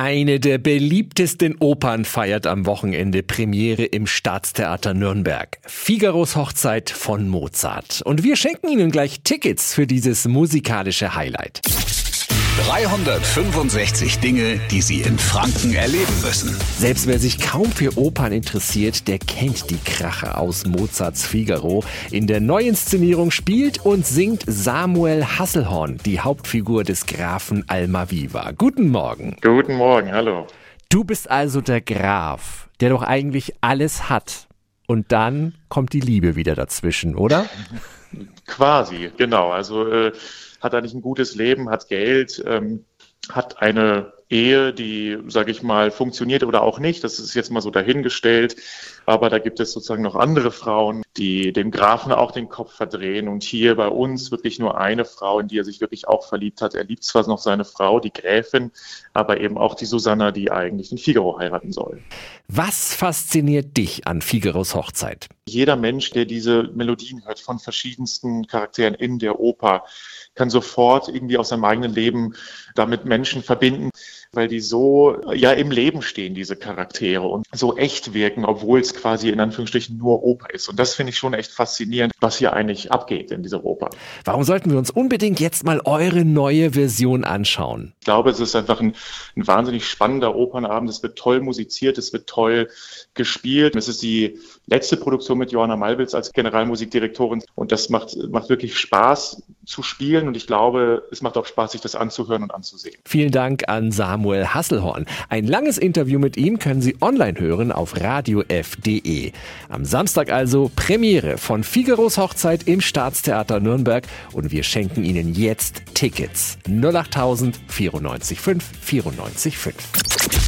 Eine der beliebtesten Opern feiert am Wochenende Premiere im Staatstheater Nürnberg. Figaros Hochzeit von Mozart. Und wir schenken Ihnen gleich Tickets für dieses musikalische Highlight. 365 Dinge, die Sie in Franken erleben müssen. Selbst wer sich kaum für Opern interessiert, der kennt die Krache aus Mozarts Figaro. In der Neuinszenierung spielt und singt Samuel Hasselhorn, die Hauptfigur des Grafen Almaviva. Guten Morgen. Guten Morgen, hallo. Du bist also der Graf, der doch eigentlich alles hat. Und dann kommt die Liebe wieder dazwischen, oder? Quasi, genau. Also äh, hat eigentlich ein gutes Leben, hat Geld, ähm, hat eine Ehe, die, sage ich mal, funktioniert oder auch nicht. Das ist jetzt mal so dahingestellt. Aber da gibt es sozusagen noch andere Frauen, die dem Grafen auch den Kopf verdrehen. Und hier bei uns wirklich nur eine Frau, in die er sich wirklich auch verliebt hat. Er liebt zwar noch seine Frau, die Gräfin, aber eben auch die Susanna, die eigentlich den Figaro heiraten soll. Was fasziniert dich an Figaros Hochzeit? Jeder Mensch, der diese Melodien hört von verschiedensten Charakteren in der Oper, kann sofort irgendwie aus seinem eigenen Leben damit Menschen verbinden, weil die so ja im Leben stehen, diese Charaktere und so echt wirken, obwohl es quasi in Anführungsstrichen nur Oper ist. Und das finde ich schon echt faszinierend, was hier eigentlich abgeht in dieser Oper. Warum sollten wir uns unbedingt jetzt mal eure neue Version anschauen? Ich glaube, es ist einfach ein, ein wahnsinnig spannender Opernabend. Es wird toll musiziert, es wird toll gespielt. Es ist die letzte Produktion mit Johanna Malwitz als Generalmusikdirektorin und das macht, macht wirklich Spaß zu spielen und ich glaube, es macht auch Spaß, sich das anzuhören und anzusehen. Vielen Dank an Samuel Hasselhorn. Ein langes Interview mit ihm können Sie online hören auf radiof.de. Am Samstag also Premiere von Figaros Hochzeit im Staatstheater Nürnberg und wir schenken Ihnen jetzt Tickets. 08000 94 5 94 5.